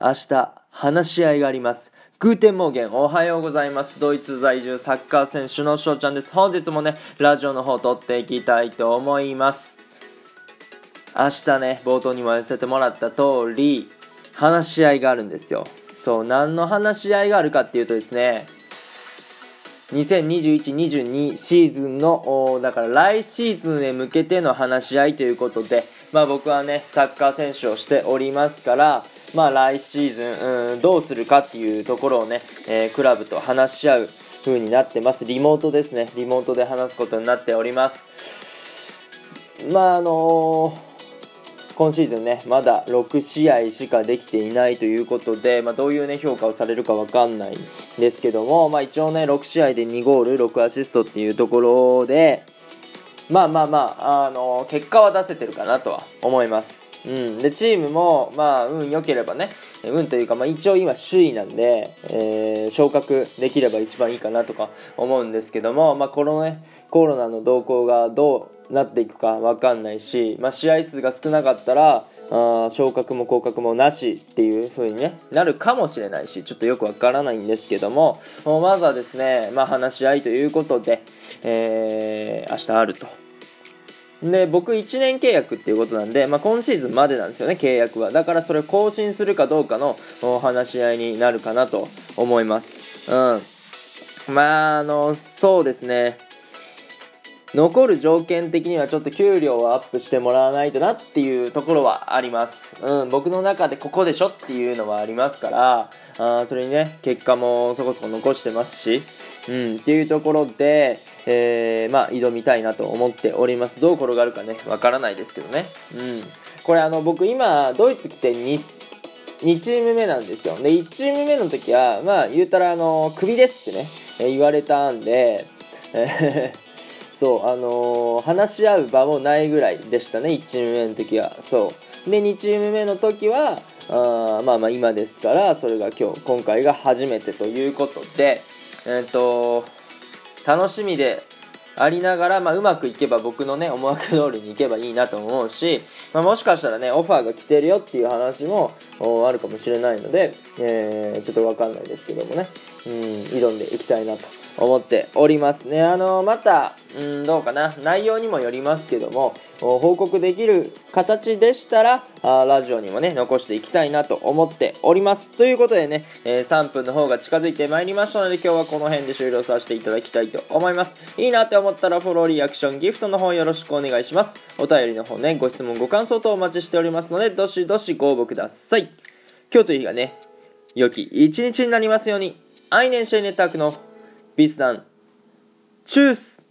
明日話し合いがあります。 Guten Morgen おはようございます。ドイツ在住サッカー選手の翔ちゃんです。本日もねラジオの方撮っていきたいと思います。明日ね冒頭にも言わせてもらった通り話し合いがあるんですよ。そう何の話し合いがあるかっていうとですね2021-22シーズンのだから来シーズンへ向けての話し合いということで、まあ、僕はねサッカー選手をしておりますからまあ、来シーズン、うん、どうするかっていうところをね、えー、クラブと話し合う風になってます。リモートですね。リモートで話すことになっております。まあ、あのー今シーズンね、まだ6試合しかできていないということで、まあ、どういうね、評価をされるかわかんないんですけども、まあ、一応ね、6試合で2ゴール、6アシストっていうところで、まあまあまあ、あの結果は出せてるかなとは思います。うん、でチームも、まあ、運良ければね、運というか、まあ、一応今、首位なんで、えー、昇格できれば一番いいかなとか思うんですけども、まあ、このね、コロナの動向がどうなっていくか分かんないし、まあ、試合数が少なかったら、あ昇格も降格もなしっていう風に、ね、なるかもしれないしちょっとよくわからないんですけどもまずはですね、まあ、話し合いということで、えー、明日あると。で僕1年契約っていうことなんで、まあ、今シーズンまでなんですよね契約は。だからそれを更新するかどうかの話し合いになるかなと思います。うん。まああのそうですね。残る条件的にはちょっと給料をアップしてもらわないとなっていうところはあります。うん、僕の中でここでしょっていうのはありますから、あそれにね、結果もそこそこ残してますし、うん、っていうところで、えー、まあ、挑みたいなと思っております。どう転がるかね、わからないですけどね。うん。これあの、僕今、ドイツ来て2、2チーム目なんですよ。で、1チーム目の時は、まあ、言うたら、あの、クビですってね、言われたんで、え そう、あのー、話し合う場もないぐらいでしたね、1チーム目の時は。そう。で、2チーム目の時は、あまあまあ今ですから、それが今日、今回が初めてということで、えっ、ー、と、楽しみでありながら、まあ、うまくいけば僕のね、思惑通りにいけばいいなと思うし、まあ、もしかしたらね、オファーが来てるよっていう話もあるかもしれないので、えー、ちょっとわかんないですけどもね、うん、挑んでいきたいなと。思っておりますね。あの、また、うん、どうかな、内容にもよりますけども、報告できる形でしたら、あラジオにもね、残していきたいなと思っております。ということでね、えー、3分の方が近づいてまいりましたので、今日はこの辺で終了させていただきたいと思います。いいなって思ったら、フォロー、リアクション、ギフトの方よろしくお願いします。お便りの方ね、ご質問、ご感想等お待ちしておりますので、どしどしご応募ください。今日という日がね、良き一日になりますように、アイネンシェイネットワークのビスダンチュース